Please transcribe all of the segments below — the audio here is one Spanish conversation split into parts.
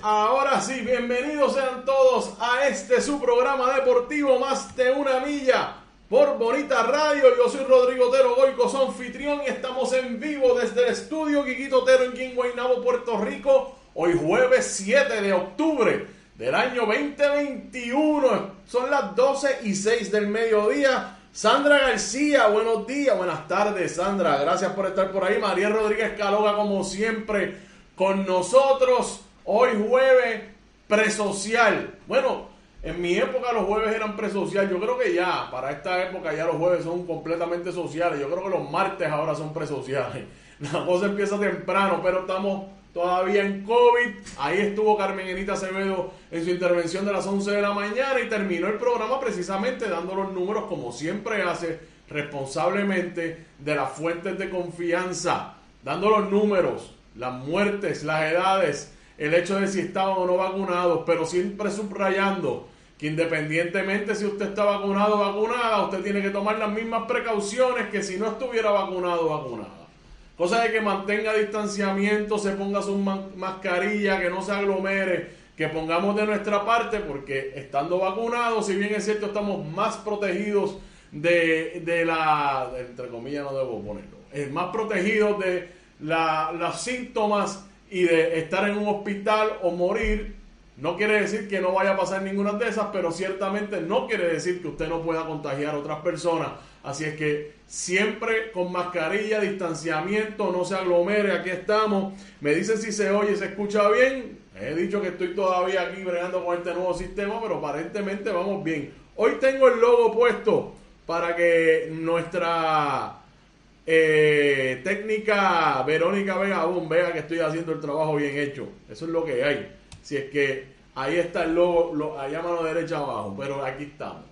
Ahora sí, bienvenidos sean todos a este su programa deportivo Más de una milla por Bonita Radio. Yo soy Rodrigo Otero Goico, su y estamos en vivo desde el estudio Quiquito Otero en Guaynabo, Puerto Rico. Hoy jueves 7 de octubre del año 2021. Son las 12 y 6 del mediodía. Sandra García, buenos días, buenas tardes, Sandra. Gracias por estar por ahí. María Rodríguez Caloga, como siempre, con nosotros. Hoy jueves presocial. Bueno, en mi época los jueves eran presocial. Yo creo que ya, para esta época ya los jueves son completamente sociales. Yo creo que los martes ahora son presociales. La cosa empieza temprano, pero estamos todavía en COVID. Ahí estuvo Carmen Enita Acevedo en su intervención de las 11 de la mañana y terminó el programa precisamente dando los números como siempre hace responsablemente de las fuentes de confianza, dando los números, las muertes, las edades, el hecho de si estaban o no vacunados, pero siempre subrayando que independientemente si usted está vacunado o vacunada, usted tiene que tomar las mismas precauciones que si no estuviera vacunado o vacunada. Cosa de que mantenga distanciamiento, se ponga su mascarilla, que no se aglomere, que pongamos de nuestra parte, porque estando vacunados, si bien es cierto, estamos más protegidos de, de la, entre comillas no debo ponerlo, es más protegidos de la, los síntomas y de estar en un hospital o morir, no quiere decir que no vaya a pasar ninguna de esas, pero ciertamente no quiere decir que usted no pueda contagiar a otras personas. Así es que siempre con mascarilla, distanciamiento, no se aglomere, aquí estamos. Me dicen si se oye, se escucha bien. He dicho que estoy todavía aquí bregando con este nuevo sistema, pero aparentemente vamos bien. Hoy tengo el logo puesto para que nuestra eh, técnica Verónica Vega Boom, vea que estoy haciendo el trabajo bien hecho. Eso es lo que hay. Si es que ahí está el logo, lo, allá mano derecha abajo, pero aquí estamos.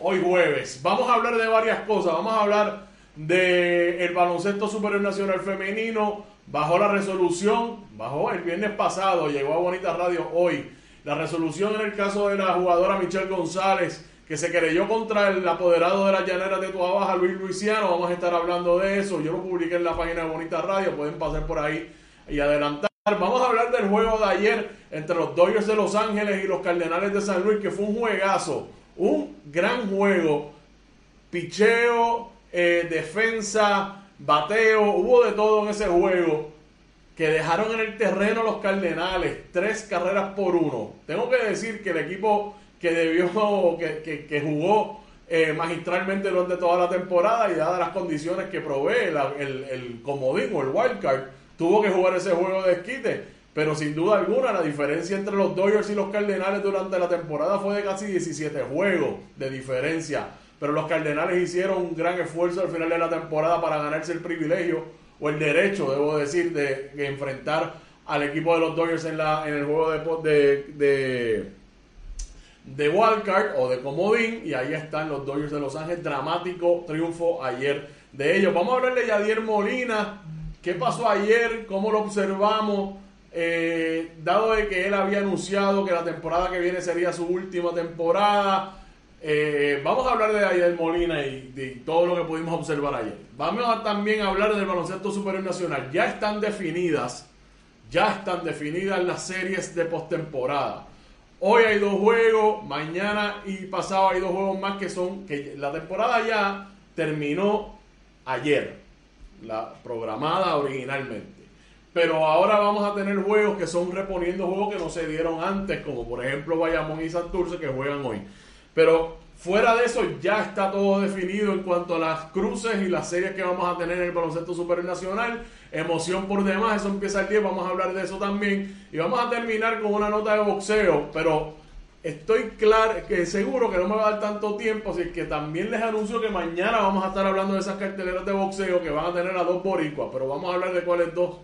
Hoy jueves. Vamos a hablar de varias cosas. Vamos a hablar del el baloncesto superior nacional femenino. Bajó la resolución, bajó el viernes pasado, llegó a Bonita Radio hoy. La resolución en el caso de la jugadora Michelle González que se querelló contra el apoderado de las llaneras de Tua Baja, Luis Luisiano. Vamos a estar hablando de eso. Yo lo publiqué en la página de Bonita Radio. Pueden pasar por ahí y adelantar. Vamos a hablar del juego de ayer entre los Dodgers de Los Ángeles y los Cardenales de San Luis, que fue un juegazo. Un gran juego. Picheo, eh, defensa, bateo. Hubo de todo en ese juego que dejaron en el terreno los Cardenales. Tres carreras por uno. Tengo que decir que el equipo que debió, que, que, jugó eh, magistralmente durante toda la temporada y dadas las condiciones que provee el, el comodín o el wildcard, tuvo que jugar ese juego de esquite. Pero sin duda alguna, la diferencia entre los Dodgers y los Cardenales durante la temporada fue de casi 17 juegos de diferencia. Pero los Cardenales hicieron un gran esfuerzo al final de la temporada para ganarse el privilegio o el derecho, debo decir, de, enfrentar al equipo de los Dodgers en, la, en el juego de, wildcard o de comodín y ahí están los Dodgers de Los Ángeles, dramático triunfo ayer de ellos. Vamos a hablar de Yadier Molina, qué pasó ayer, cómo lo observamos, eh, dado de que él había anunciado que la temporada que viene sería su última temporada. Eh, vamos a hablar de Yadier Molina y de todo lo que pudimos observar ayer. Vamos a también hablar del baloncesto superior nacional. Ya están definidas, ya están definidas las series de postemporada. Hoy hay dos juegos, mañana y pasado hay dos juegos más que son, que la temporada ya terminó ayer, la programada originalmente. Pero ahora vamos a tener juegos que son reponiendo juegos que no se dieron antes, como por ejemplo Bayamón y Santurce que juegan hoy. Pero fuera de eso ya está todo definido en cuanto a las cruces y las series que vamos a tener en el baloncesto supernacional emoción por demás, eso empieza el día, vamos a hablar de eso también. Y vamos a terminar con una nota de boxeo, pero estoy claro, que seguro que no me va a dar tanto tiempo, así que también les anuncio que mañana vamos a estar hablando de esas carteleras de boxeo que van a tener a dos boricuas, pero vamos a hablar de cuáles dos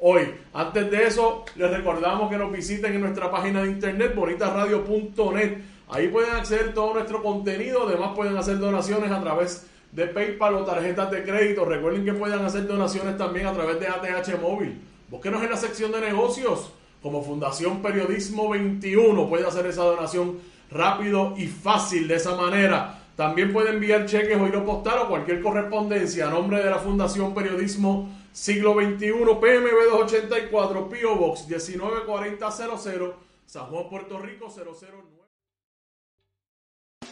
hoy. Antes de eso, les recordamos que nos visiten en nuestra página de internet, bonitasradio.net. Ahí pueden acceder todo nuestro contenido, además pueden hacer donaciones a través de PayPal o tarjetas de crédito. Recuerden que pueden hacer donaciones también a través de ATH Móvil. Búsquenos en la sección de negocios como Fundación Periodismo 21. Puede hacer esa donación rápido y fácil de esa manera. También puede enviar cheques o hilo postal o cualquier correspondencia a nombre de la Fundación Periodismo Siglo XXI, PMB 284, PO Box 194000, San Juan, Puerto Rico 009.